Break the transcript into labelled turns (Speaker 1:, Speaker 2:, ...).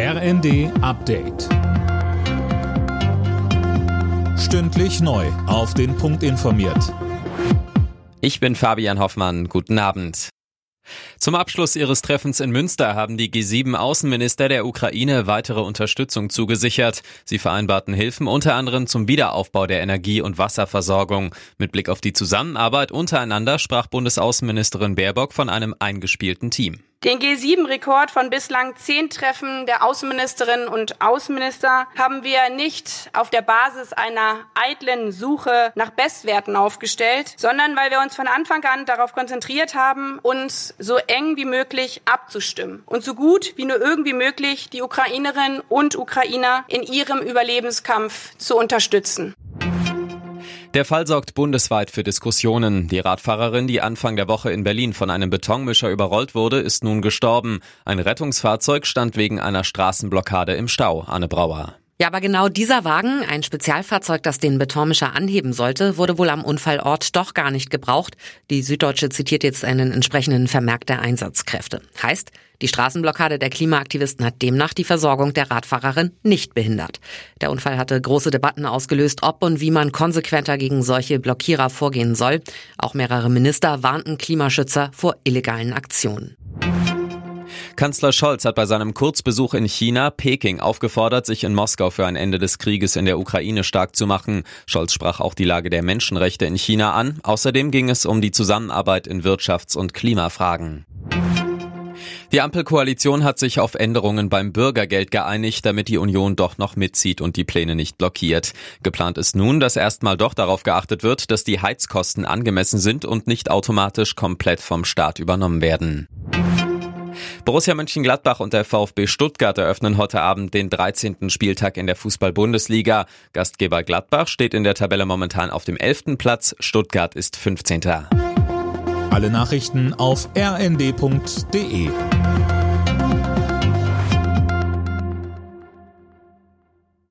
Speaker 1: RND Update. Stündlich neu. Auf den Punkt informiert.
Speaker 2: Ich bin Fabian Hoffmann. Guten Abend. Zum Abschluss ihres Treffens in Münster haben die G7-Außenminister der Ukraine weitere Unterstützung zugesichert. Sie vereinbarten Hilfen unter anderem zum Wiederaufbau der Energie- und Wasserversorgung. Mit Blick auf die Zusammenarbeit untereinander sprach Bundesaußenministerin Baerbock von einem eingespielten Team.
Speaker 3: Den G7-Rekord von bislang zehn Treffen der Außenministerinnen und Außenminister haben wir nicht auf der Basis einer eitlen Suche nach Bestwerten aufgestellt, sondern weil wir uns von Anfang an darauf konzentriert haben, uns so eng wie möglich abzustimmen und so gut wie nur irgendwie möglich die Ukrainerinnen und Ukrainer in ihrem Überlebenskampf zu unterstützen.
Speaker 2: Der Fall sorgt bundesweit für Diskussionen. Die Radfahrerin, die Anfang der Woche in Berlin von einem Betonmischer überrollt wurde, ist nun gestorben. Ein Rettungsfahrzeug stand wegen einer Straßenblockade im Stau. Anne Brauer.
Speaker 4: Ja, aber genau dieser Wagen, ein Spezialfahrzeug, das den Betonmischer anheben sollte, wurde wohl am Unfallort doch gar nicht gebraucht. Die Süddeutsche zitiert jetzt einen entsprechenden Vermerk der Einsatzkräfte. Heißt, die Straßenblockade der Klimaaktivisten hat demnach die Versorgung der Radfahrerin nicht behindert. Der Unfall hatte große Debatten ausgelöst, ob und wie man konsequenter gegen solche Blockierer vorgehen soll. Auch mehrere Minister warnten Klimaschützer vor illegalen Aktionen.
Speaker 2: Kanzler Scholz hat bei seinem Kurzbesuch in China Peking aufgefordert, sich in Moskau für ein Ende des Krieges in der Ukraine stark zu machen. Scholz sprach auch die Lage der Menschenrechte in China an. Außerdem ging es um die Zusammenarbeit in Wirtschafts- und Klimafragen. Die Ampelkoalition hat sich auf Änderungen beim Bürgergeld geeinigt, damit die Union doch noch mitzieht und die Pläne nicht blockiert. Geplant ist nun, dass erstmal doch darauf geachtet wird, dass die Heizkosten angemessen sind und nicht automatisch komplett vom Staat übernommen werden. Borussia Mönchengladbach und der VfB Stuttgart eröffnen heute Abend den 13. Spieltag in der Fußball-Bundesliga. Gastgeber Gladbach steht in der Tabelle momentan auf dem 11. Platz, Stuttgart ist 15.
Speaker 1: Alle Nachrichten auf rnd.de